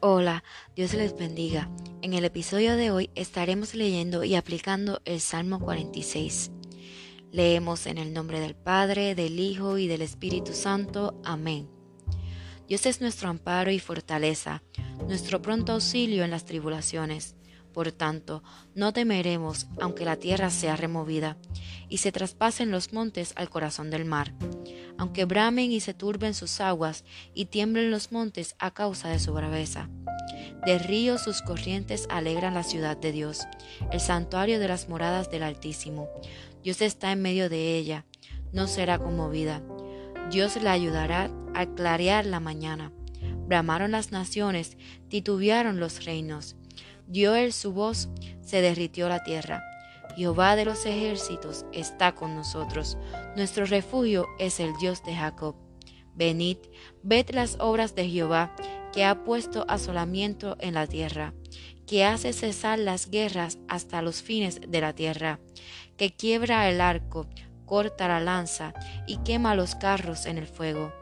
Hola, Dios les bendiga. En el episodio de hoy estaremos leyendo y aplicando el Salmo 46. Leemos en el nombre del Padre, del Hijo y del Espíritu Santo. Amén. Dios es nuestro amparo y fortaleza, nuestro pronto auxilio en las tribulaciones. Por tanto, no temeremos aunque la tierra sea removida y se traspasen los montes al corazón del mar aunque bramen y se turben sus aguas y tiemblen los montes a causa de su braveza. De ríos sus corrientes alegran la ciudad de Dios, el santuario de las moradas del Altísimo. Dios está en medio de ella, no será conmovida. Dios la ayudará a clarear la mañana. Bramaron las naciones, titubearon los reinos. Dio él su voz, se derritió la tierra. Jehová de los ejércitos está con nosotros. Nuestro refugio es el Dios de Jacob. Venid, ved las obras de Jehová, que ha puesto asolamiento en la tierra, que hace cesar las guerras hasta los fines de la tierra, que quiebra el arco, corta la lanza y quema los carros en el fuego.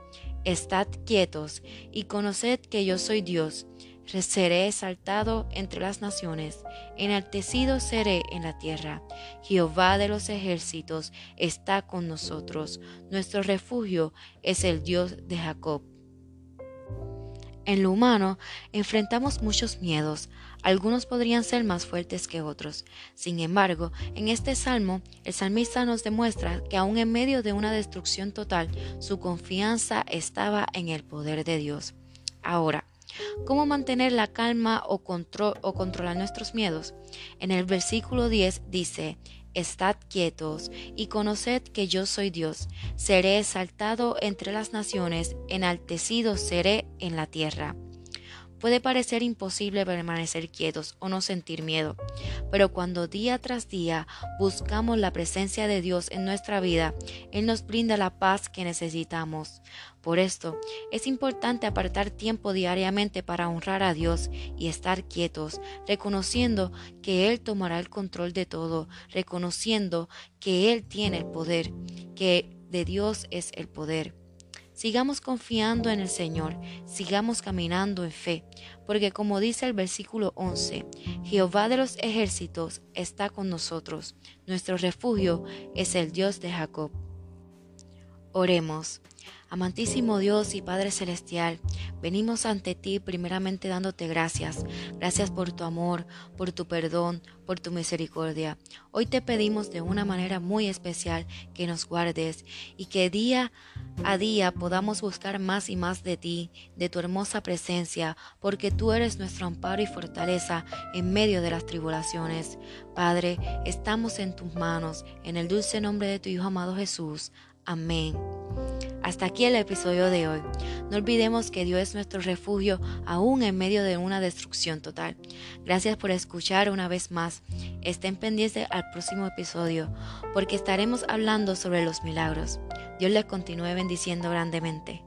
Estad quietos y conoced que yo soy Dios seré exaltado entre las naciones, enaltecido seré en la tierra. Jehová de los ejércitos está con nosotros, nuestro refugio es el Dios de Jacob. En lo humano enfrentamos muchos miedos, algunos podrían ser más fuertes que otros. Sin embargo, en este salmo, el salmista nos demuestra que aun en medio de una destrucción total, su confianza estaba en el poder de Dios. Ahora, ¿Cómo mantener la calma o, controlar nuestros miedos? En el versículo 10 dice, Estad quietos y conoced que yo soy Dios. Seré exaltado entre las naciones, enaltecido seré en la tierra. Puede parecer imposible permanecer quietos o no sentir miedo, pero cuando día tras día buscamos la presencia de Dios en nuestra vida, Él nos brinda la paz que necesitamos. Por esto, es importante apartar tiempo diariamente para honrar a Dios y estar quietos, reconociendo que Él tomará el control de todo, reconociendo que Él tiene el poder, que de Dios es el poder. Sigamos confiando en el Señor, sigamos caminando en fe, porque como dice el versículo 11, Jehová de los ejércitos está con nosotros, nuestro refugio es el Dios de Jacob. Oremos. Amantísimo Dios y Padre Celestial, venimos ante ti primeramente dándote gracias. Gracias por tu amor, por tu perdón, por tu misericordia. Hoy te pedimos de una manera muy especial que nos guardes y que día a día podamos buscar más y más de ti, de tu hermosa presencia, porque tú eres nuestro amparo y fortaleza en medio de las tribulaciones. Padre, estamos en tus manos, en el dulce nombre de tu Hijo amado Jesús. Amén. Hasta aquí el episodio de hoy. No olvidemos que Dios es nuestro refugio aún en medio de una destrucción total. Gracias por escuchar una vez más. Estén pendientes al próximo episodio porque estaremos hablando sobre los milagros. Dios les continúe bendiciendo grandemente.